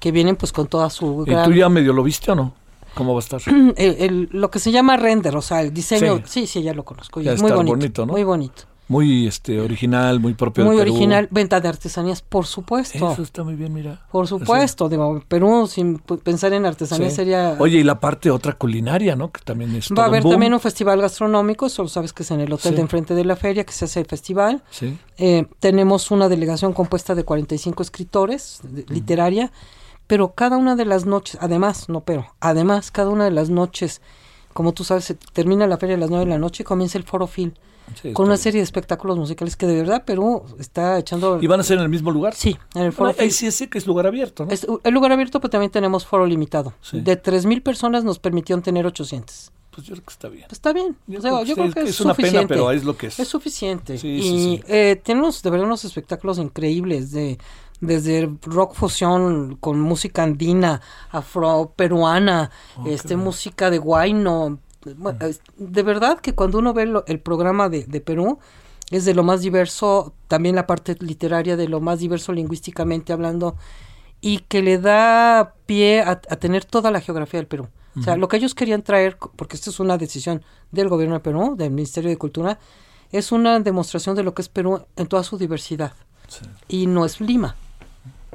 que vienen pues con toda su ¿Y gran... tú ya medio lo viste o no? ¿Cómo va a estar? el, el- lo que se llama render, o sea, el diseño, Sí. sí, sí, ya lo conozco, Ya es muy bonito, ¿no? muy bonito, Muy este original, muy propio de muy Perú. original, venta de artesanías, por supuesto, Eso está muy bien, mira. por supuesto, digo, Perú sin pensar en artesanía Sí. sería, Oye, y la parte otra culinaria, ¿no? Que también es va a haber boom. también un festival gastronómico, solo sabes que es en el hotel Sí. de enfrente de la feria que se hace el festival, Sí. Eh, tenemos una delegación compuesta de 45 escritores, de- literaria, pero cada una de las noches, además, no pero, además, cada una de las noches, como tú sabes, se termina la feria a las 9 de la noche y comienza el Foro Phil, Sí, con una bien. serie de espectáculos musicales que de verdad Perú está echando... ¿Y van a ser en el mismo lugar? Sí, en el Foro Bueno, sí sé que es lugar abierto, ¿no? Es el lugar abierto, pero también tenemos foro limitado. Sí. De 3.000 personas nos permitieron tener 800. Pues yo creo que está bien. Pues está bien. Yo O sea, creo que yo creo que es es, una pena, suficiente. pero es lo que es. Es suficiente. Sí, y eh, tenemos de verdad unos espectáculos increíbles de desde rock fusión con música andina, afro peruana, Oh, este música de guayno. Bueno, De verdad que cuando uno ve lo- el programa de, de Perú es de lo más diverso, también la parte literaria de lo más diverso lingüísticamente hablando y que le da pie a, a tener toda la geografía del Perú. O sea, lo que ellos querían traer, porque esta es una decisión del gobierno de Perú, del Ministerio de Cultura, es una demostración de lo que es Perú en toda su diversidad. Y no es Lima,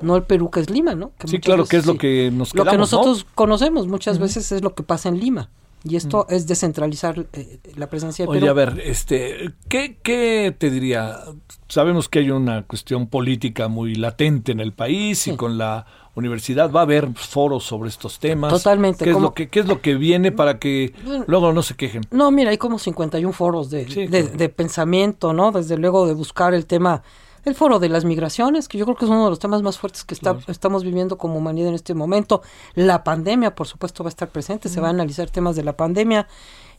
no el Perú que es Lima, ¿no? Que Sí, claro, veces que es lo que nos Lo que quedamos, ¿no? nosotros conocemos muchas veces es lo que pasa en Lima. Y esto es descentralizar eh, la presencia de Oye, Perú. a ver, este, ¿qué, ¿qué te diría? Sabemos que hay una cuestión política muy latente en el país y con la universidad va a haber foros sobre estos temas. Totalmente, ¿Qué es, lo que, ¿Qué es lo que viene para que luego no se quejen? No, mira, hay como 51 foros de, de, de pensamiento, ¿no? Desde luego de buscar el tema, el foro de las migraciones, que yo creo que es uno de los temas más fuertes que está- estamos viviendo como humanidad en este momento. La pandemia, por supuesto, va a estar presente, se va a analizar temas de la pandemia,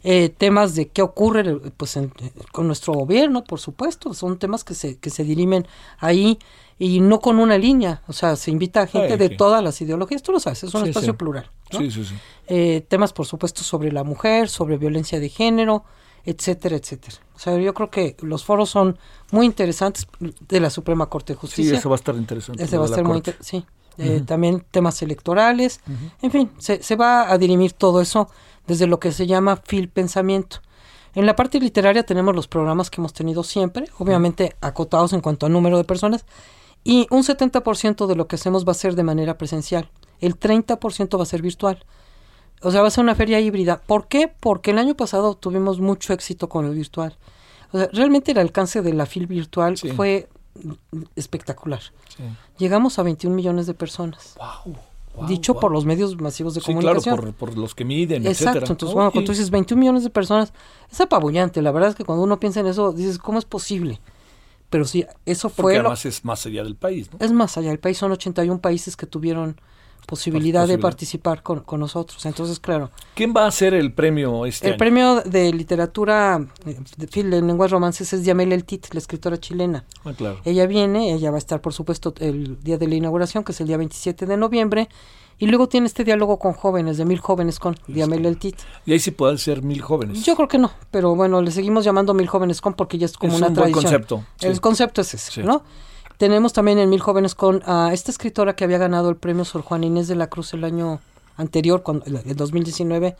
eh, temas de qué ocurre pues, en- con nuestro gobierno, por supuesto, son temas que se, que se dirimen ahí y no con una línea, o sea, se invita a gente de sí. todas las ideologías, tú lo sabes, es un Sí, espacio sí. plural. ¿no? Sí, sí, sí. Eh, temas, por supuesto, sobre la mujer, sobre violencia de género, etcétera, etcétera. O sea, yo creo que los foros son muy interesantes de la Suprema Corte de Sí, Justicia. eso va a estar interesante. Ese va a estar muy inter- sí. Eh. También temas electorales. En fin, se, se va a dirimir todo eso desde lo que se llama fil pensamiento. En la parte literaria tenemos los programas que hemos tenido siempre, obviamente acotados en cuanto a número de personas, Y un 70% de lo que hacemos va a ser de manera presencial. El 30% va a ser virtual. O sea, va a ser una feria híbrida. ¿Por qué? Porque el año pasado tuvimos mucho éxito con el virtual. O sea, realmente el alcance de la FIL virtual Sí. fue espectacular. Sí. Llegamos a 21 millones de personas. Wow, dicho wow. por los medios masivos de Sí, claro, comunicación. por, por los que miden, Exacto, etcétera. entonces bueno, cuando tú dices 21 millones de personas, es apabullante. La verdad es que cuando uno piensa en eso, dices, ¿cómo es posible? Pero sí, eso porque fue lo, además es más allá del país, ¿no? es más allá, el país son 81 países que tuvieron posibilidad de participar con, con nosotros. Entonces, claro, ¿Quién va a hacer el premio este el año? premio de literatura eh, de, de lenguas romances es Yamel El Tit, la escritora chilena. Ah, claro. Ella viene, ella va a estar, por supuesto, el día de la inauguración, que es el día 27 de noviembre, y luego tiene este diálogo con jóvenes, de mil jóvenes con Yamel El Tit. Y ahí sí pueden ser mil jóvenes. Yo creo que no, pero bueno, le seguimos llamando Mil Jóvenes Con porque ya es como Es una un buen tradición. concepto, sí. El concepto es ese, Sí. ¿no? Tenemos también en Mil Jóvenes Con a esta escritora que había ganado el premio Sor Juan Inés de la Cruz el año anterior, cuando, el, el 2019,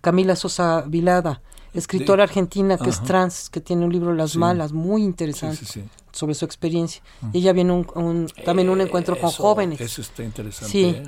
Camila Sosa Vilada, escritora De- argentina que es trans, que tiene un libro Las Sí. Malas, muy interesante. Sí, sí, sí. sobre su experiencia. Ella viene un, un- también un encuentro con jóvenes. Eso está interesante. Sí. ¿eh?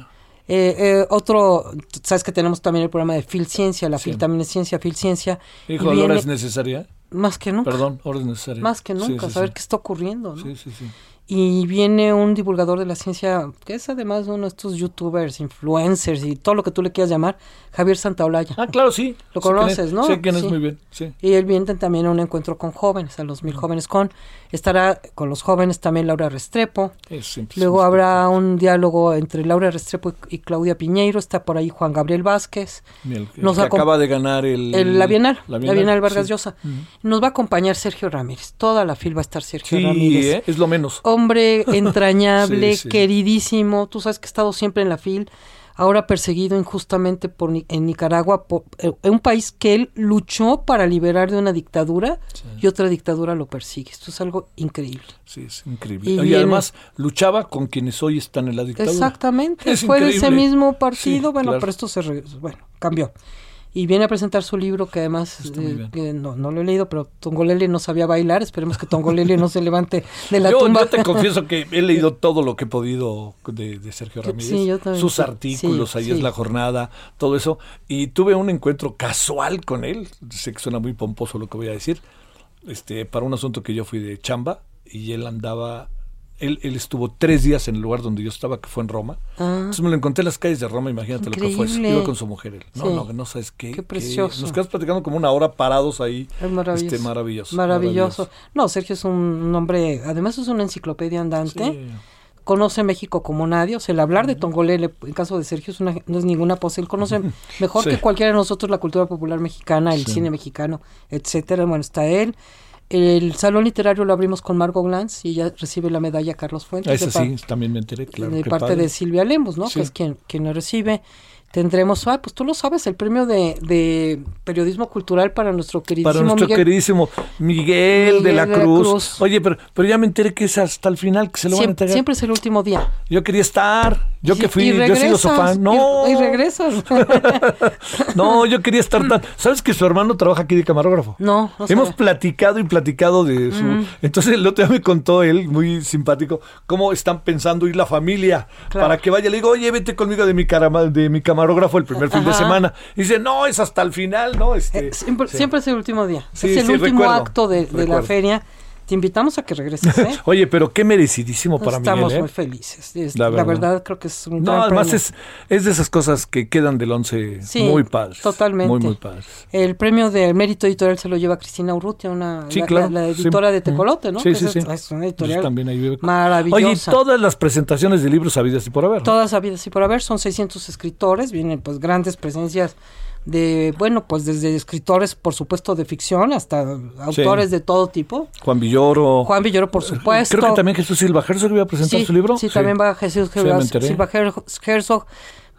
Eh, eh, otro, sabes que tenemos también el programa de Fil Ciencia, la Sí. Fil también es ciencia, Fil Ciencia. y Hijo, ¿ahora viene- es necesaria? Más que nunca. Perdón, ahora es necesaria. Más que nunca, sí, saber qué está ocurriendo. ¿no? Sí, sí, sí. Y viene un divulgador de la ciencia, que es además uno de estos youtubers, influencers y todo lo que tú le quieras llamar, Javier Santaolalla. Ah, claro, sí. Lo quién conoces, es. ¿no? Sé quién es Sí. muy bien. Sí. Y él viene también a un encuentro con jóvenes, a los mil jóvenes con. Estará con los jóvenes también Laura Restrepo. Es siempre- Luego habrá un diálogo entre Laura Restrepo y y Claudia Piñeiro. Está por ahí Juan Gabriel Vázquez. El que, Nos que acaba de ganar el, el- la Bienal, la Bienal, Vargas sí. Llosa. Nos va a acompañar Sergio Ramírez. Toda la fil va a estar Sergio Sí, Ramírez. ¿eh? es lo menos. Hombre entrañable, Sí, sí. queridísimo. Tú sabes que ha estado siempre en la fil. Ahora perseguido injustamente por en Nicaragua, por, eh, un país que él luchó para liberar de una dictadura y otra dictadura lo persigue. Esto es algo increíble. Sí, es increíble. Y Y, viene- además luchaba con quienes hoy están en la dictadura. Exactamente, Es fue de ese mismo partido, bueno, claro. pero esto se re- bueno, cambió. Y viene a presentar su libro que además eh, que no, no lo he leído, pero Tongolele no sabía bailar, esperemos que Tongolele no se levante de la yo, tumba. yo te confieso que he leído todo lo que he podido de, de Sergio Ramírez. sí, yo también, sus artículos, sí, ahí sí. es la jornada, todo eso. Y tuve un encuentro casual con él. Sé que suena muy pomposo lo que voy a decir. Este, para un asunto que yo fui de chamba y él andaba. Él, él estuvo tres días en el lugar donde yo estaba, que fue en Roma. Ah. Entonces me lo encontré en las calles de Roma, imagínate lo que fue. eso. Iba con su mujer él. No, Sí. no, no sabes qué. Qué precioso. Nos quedamos platicando como una hora parados ahí. Es maravilloso. Este, maravilloso. Maravilloso. No, Sergio es un, hombre, además es una enciclopedia andante. Sí. Conoce México como nadie. O sea, el hablar de Tongolele, en caso de Sergio, es una- no es ninguna pose. Él conoce mejor Sí. que cualquiera de nosotros la cultura popular mexicana, el cine mexicano, etcétera. Bueno, está él. El salón literario lo abrimos con Margot Glantz y ella recibe la medalla Carlos Fuentes. De par- sí, también me enteré, claro. de parte padre. de Silvia Lemos, ¿no? Sí. Que es quien, quien lo recibe. Tendremos, ah, pues tú lo sabes, el premio de, de periodismo cultural para nuestro queridísimo Para nuestro Miguel. queridísimo Miguel, de la de la Cruz. Oye, pero, pero ya me enteré que es hasta el final que se lo van a siempre, entregar. siempre es el último día. Yo quería estar. Yo que fui, yo he sido fan. No, Y, y regresas. no, yo quería estar tan. ¿Sabes que su hermano trabaja aquí de camarógrafo? no, no Hemos platicado y platicado de su. Mm. Entonces el otro día me contó él, muy simpático, cómo están pensando ir la familia Claro. para que vaya. Le digo, oye, vete conmigo de mi, carama- de mi camarógrafo el primer fin de Ajá. semana. Y dice, no, es hasta el final, ¿no? Este, siempre, sí. siempre es el último día. Sí, es el sí, último recuerdo, acto de, de la feria. Te invitamos a que regreses, ¿eh? Oye, pero qué merecidísimo para Estamos Miguel, ¿eh? muy felices. Es- La la, verdad. creo que es un No, gran además premio. es, es de esas cosas que quedan del once Sí, muy padres. totalmente. Muy, muy padres. El premio de mérito editorial se lo lleva Cristina Urrutia, una, Sí, la, claro. la- la sí. editora de Tecolote, ¿no? Sí, Que sí, es, sí. es una editorial también ahí vive. maravillosa. Oye, y todas las presentaciones de libros habidas y por haber. Todas habidas y por haber, son 600 escritores, vienen pues grandes presencias de, bueno, pues desde escritores, por supuesto, de ficción hasta autores de todo tipo. Juan Villoro. Juan Villoro, por supuesto. Creo que también Jesús Silva Herzog iba a presentar sí, su libro. Sí, también va Jesús Sí, Silva, Herzog,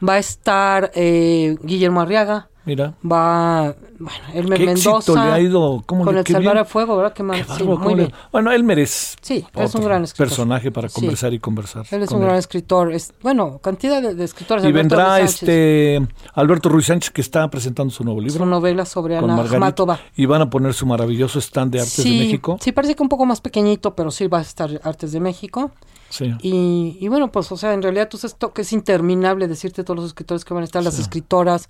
va a estar eh, Guillermo Arriaga, Mira. Va, bueno, Elmer Qué Mendoza. le ha ido, ¿cómo con le- el Salvar a Fuego, ¿verdad? Sí, bárbaro, muy le- bien. Bueno, él es Sí, es un gran escritor. personaje para Sí. conversar y conversar. Él es con un gran escritor. Es, bueno, cantidad de, de escritores. Y Alberto vendrá Ruiz este Alberto Ruiz Sánchez que está presentando su nuevo libro. Su novela sobre Ana Margarita. Y van a poner su maravilloso stand de Artes sí, de México. Sí, parece que un poco más pequeñito, pero sí va a estar Artes de México. Sí. Y, y bueno, pues, o sea, en realidad tú sabes esto que es interminable decirte todos los escritores que van a estar, las escritoras,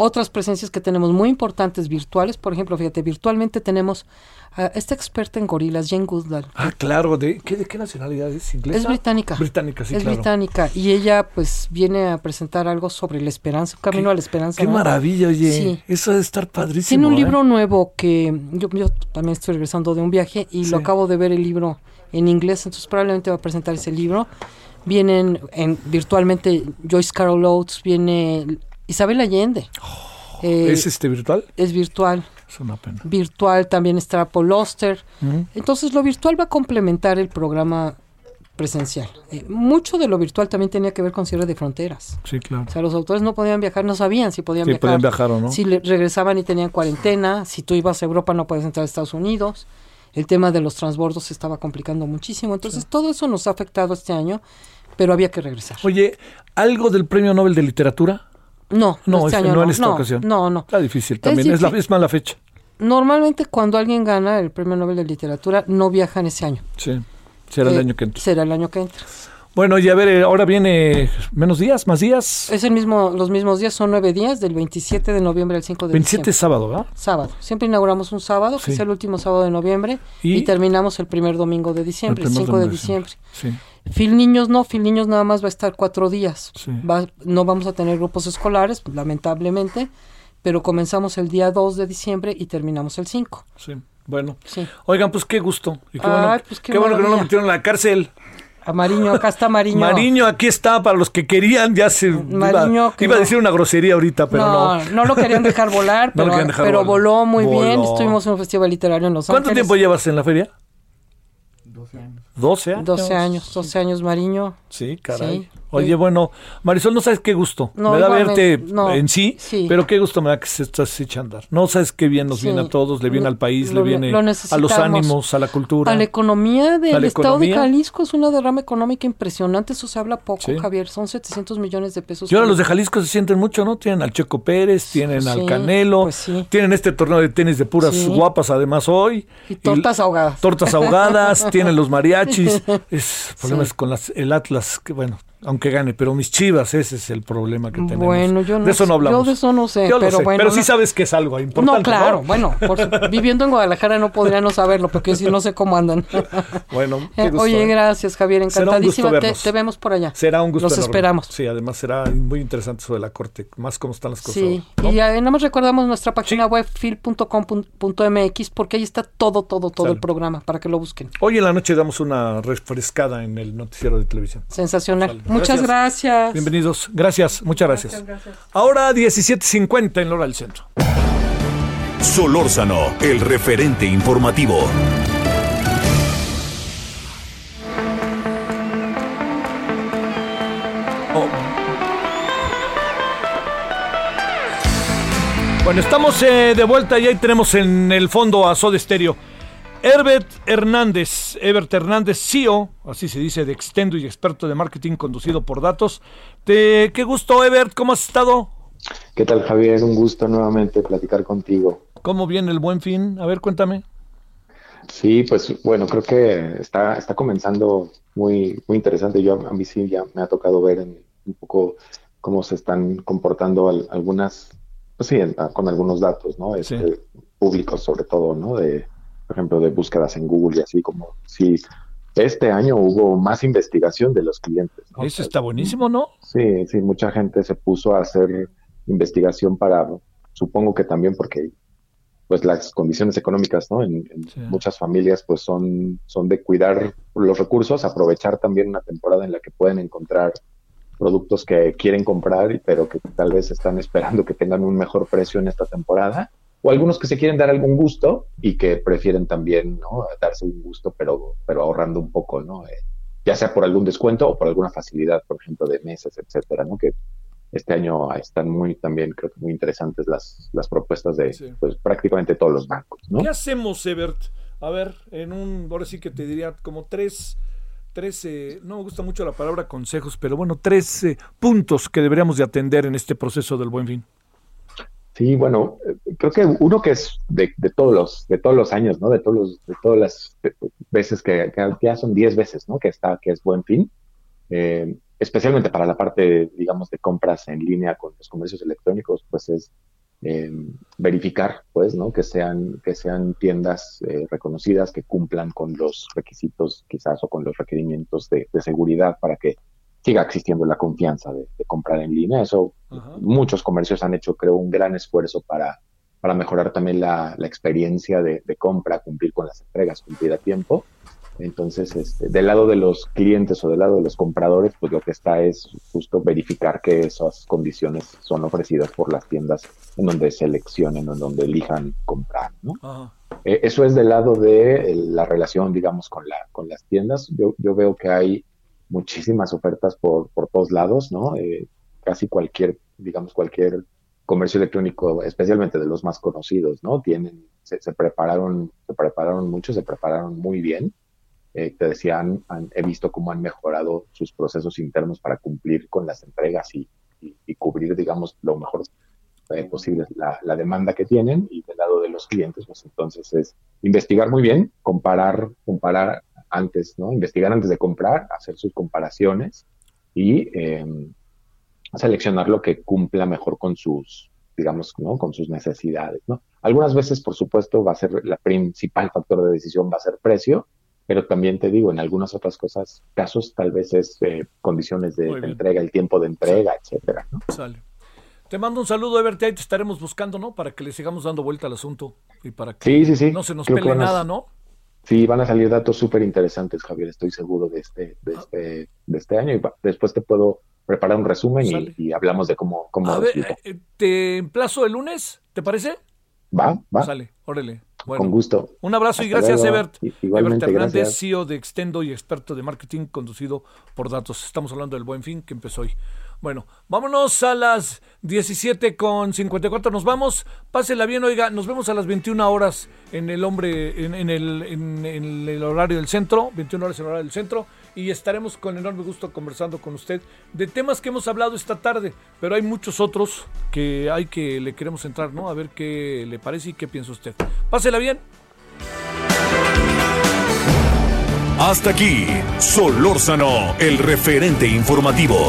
otras presencias que tenemos muy importantes virtuales. Por ejemplo, fíjate, virtualmente tenemos a esta experta en gorilas, Jane Goodall. Ah, claro. ¿De qué, de qué nacionalidad es? ¿Inglesa? Es británica. Británica, sí, es claro. británica. Y ella, pues, viene a presentar algo sobre la esperanza, un camino a la esperanza. Qué ¿no? maravilla, oye. Sí. Eso debe estar padrísimo. Tiene un ¿eh? libro nuevo que yo, yo también estoy regresando de un viaje y Sí. lo acabo de ver el libro en inglés, entonces probablemente va a presentar ese libro. Vienen en, virtualmente Joyce Carol Oates, viene Isabel Allende. Eh, ¿Es este virtual? es virtual. Es una pena. Virtual también está Paul Oster. Entonces lo virtual va a complementar el programa presencial. Eh, mucho de lo virtual también tenía que ver con cierre de fronteras. Sí, claro. O sea, los autores no podían viajar, no sabían si podían Sí, viajar. podían viajar o no. Si le- regresaban y tenían cuarentena, si tú ibas a Europa no puedes entrar a Estados Unidos. El tema de los transbordos se estaba complicando muchísimo. Entonces, todo eso nos ha afectado este año, pero había que regresar. Oye, ¿algo del Premio Nobel de Literatura? No, No, este este año no no, en esta no, ocasión. no, no. Está difícil también. Es, la, es mala fecha. Normalmente cuando alguien gana el Premio Nobel de Literatura no viajan ese año. Sí. Será el Eh, año que entra. Será el año que entra. Bueno, y a ver, eh, ahora viene menos días, más días. Es el mismo, los mismos días, son nueve días, del 27 de noviembre al 5 de 27 es diciembre. sábado, ¿verdad? Sábado. Siempre inauguramos un sábado, que es el último sábado de noviembre, Y- y, terminamos el primer domingo de diciembre, el primer 5 de de diciembre. Sí. Phil Niños no, Phil Niños nada más va a estar cuatro días. Sí. Va- no vamos a tener grupos escolares, lamentablemente, pero comenzamos el día 2 de diciembre y terminamos el 5. Sí. Bueno. Sí. Oigan, pues qué gusto. Y qué Ay, bueno, pues qué qué bueno que no lo metieron en la cárcel. A Mariño, acá está Mariño. Mariño, aquí está, para los que querían, ya se Mariño, iba, que iba a no. decir una grosería ahorita, pero no. no, no lo querían dejar volar, No pero, querían dejar pero volar. voló muy bien. Voló. Estuvimos en un festival literario en Los ¿Cuánto Ángeles. tiempo llevas en la feria? 12 años. 12 años, 12 años Mariño. Sí, caray. Sí. Oye, bueno, Marisol, no sabes qué gusto. No, me da verte no, en sí, sí. pero qué gusto me da que se estás echando andar. No sabes qué bien nos Sí. viene a todos, le viene Lo- al país, lo- le viene lo a los ánimos, a la cultura. A la economía del la estado de. Jalisco es una derrama económica impresionante. Eso se habla poco, Sí. Javier. Son 700 millones de pesos. Y ahora los de Jalisco se sienten mucho, ¿no? Tienen al Checo Pérez, tienen al Canelo, pues sí. tienen este torneo de tenis de puras guapas además hoy. Y tortas ahogadas. Tortas ahogadas, tienen los mariachis. Es problemas con las, el Atlas, que bueno, aunque gane, pero mis chivas, ese es el problema que tenemos. Bueno, yo no de eso no hablamos. yo de eso no sé, Yo pero sé, bueno, Pero sí no- sabes que es algo importante. No, claro, bueno, por- viviendo en Guadalajara no podría no saberlo, porque si no sé cómo andan. Bueno, qué Eh, gusto, Oye, ¿eh? gracias, Javier, encantadísima. Te, vemos por allá. Será un gusto. Los enorme. esperamos. Sí, además será muy interesante de la corte, más cómo están las cosas. Sí, ahora, y nada más recordamos nuestra página web fil.com.mx porque ahí está todo, todo, todo Sale. el programa para que lo busquen. Hoy en la noche damos una refrescada en el noticiero de televisión. Sensacional. Sale. Muchas gracias. Bienvenidos. Gracias, muchas gracias. Ahora 17.50 en Lora del Centro. Solórzano, el referente informativo. Oh. Bueno, estamos eh, de vuelta y ahí tenemos en el fondo a Soda Stereo. Herbert Hernández, Herbert Hernández, CEO, así se dice, de Extendo y experto de marketing conducido por datos. Te, qué gusto, Herbert, ¿cómo has estado? ¿Qué tal, Javier? Un gusto nuevamente platicar contigo. ¿Cómo viene el buen fin? A ver, cuéntame. Sí, pues bueno, creo que está, está comenzando muy, muy interesante. Yo a mí sí ya me ha tocado ver en- un poco cómo se están comportando al- algunas, pues sí, en- con algunos datos, ¿no? Este, Públicos sobre todo, ¿no? De, por ejemplo, de búsquedas en Google y así como si este año hubo más investigación de los clientes, ¿no? Eso está buenísimo, ¿no? Sí, sí, mucha gente se puso a hacer investigación para, supongo que también porque pues las condiciones económicas, ¿no? En, en muchas familias pues son, son de cuidar los recursos, aprovechar también una temporada en la que pueden encontrar productos que quieren comprar, pero que tal vez están esperando que tengan un mejor precio en esta temporada, o algunos que se quieren dar algún gusto y que prefieren también, ¿no? Darse un gusto, pero, pero ahorrando un poco, ¿no? Eh, ya sea por algún descuento o por alguna facilidad, por ejemplo, de meses, etcétera, ¿no? Que este año están muy también, creo que muy interesantes las, las propuestas de Sí. pues, prácticamente todos los bancos, ¿no? ¿Qué hacemos, Ebert? A ver, en un, ahora sí que te diría como tres, tres eh, no me gusta mucho la palabra consejos, pero bueno, tres eh, puntos que deberíamos de atender en este proceso del buen fin. Sí, bueno, eh, creo que uno que es de, de todos los de todos los años, ¿no? De todos los, de todas las veces que, ya son 10 veces, ¿no? Que está que es Buen Fin. Eh, especialmente para la parte, digamos, de compras en línea con los comercios electrónicos, pues es eh, verificar, pues, ¿no? Que sean que sean tiendas eh, reconocidas que cumplan con los requisitos, quizás, o con los requerimientos de seguridad para que siga existiendo la confianza de, de comprar en línea. Eso muchos comercios han hecho, creo, un gran esfuerzo para, para mejorar también la, la experiencia de, de compra, cumplir con las entregas, cumplir a tiempo. Entonces, este, del lado de los clientes o del lado de los compradores, pues lo que está es justo verificar que esas condiciones son ofrecidas por las tiendas en donde seleccionen o en donde elijan comprar, ¿no? Ajá. Eh, eso es del lado de eh, la relación, digamos, con, la, con las tiendas. Yo, yo veo que hay muchísimas ofertas por, por todos lados, ¿no? Eh, casi cualquier, digamos, cualquier comercio electrónico, especialmente de los más conocidos, ¿no? Tienen, se, prepararon, se prepararon mucho, se prepararon muy bien. Eh, te decía, han- he visto cómo han mejorado sus procesos internos para cumplir con las entregas y, y- y cubrir, digamos, lo mejor eh, posible la, la demanda que tienen y del lado de los clientes, pues entonces es investigar muy bien, comparar, comparar antes, ¿no? Investigar antes de comprar, hacer sus comparaciones y eh, seleccionar lo que cumpla mejor con sus, digamos, ¿no? Con sus necesidades, ¿no? Algunas veces, por supuesto, va a ser la principal factor de decisión va a ser precio, pero también te digo, en algunas otras cosas, casos tal vez es eh, condiciones de, entrega, el tiempo de entrega, etcétera, ¿no? Sale. Te mando un saludo, Ebert, ahí te estaremos buscando, ¿no? Para que le sigamos dando vuelta al asunto y para que Sí, sí, sí. no se nos Creo pele nada, ¿no? Sí, van a salir datos súper interesantes, Javier, estoy seguro de este, de este, de este año. Y va- después te puedo preparar un resumen y, hablamos de cómo, cómo A ver, resultó. eh, te emplazo el lunes, ¿te parece? Va, va. Sale, órale. Bueno, Con gusto. Un abrazo y gracias, luego. Ebert. Igualmente, Ebert Hernández, gracias. CEO de Extendo y experto de marketing conducido por datos. Estamos hablando del buen fin que empezó hoy. Bueno, vámonos a las 17 con 54. Nos vamos. Pásela bien, oiga. Nos vemos a las 21 horas en el hombre, en, el, en- en el horario del centro. 21 horas en el horario del centro. Y estaremos con enorme gusto conversando con usted de temas que hemos hablado esta tarde. Pero hay muchos otros que hay que le queremos entrar, ¿no? A ver qué le parece y qué piensa usted. Pásela bien. Hasta aquí, Solórzano, el referente informativo.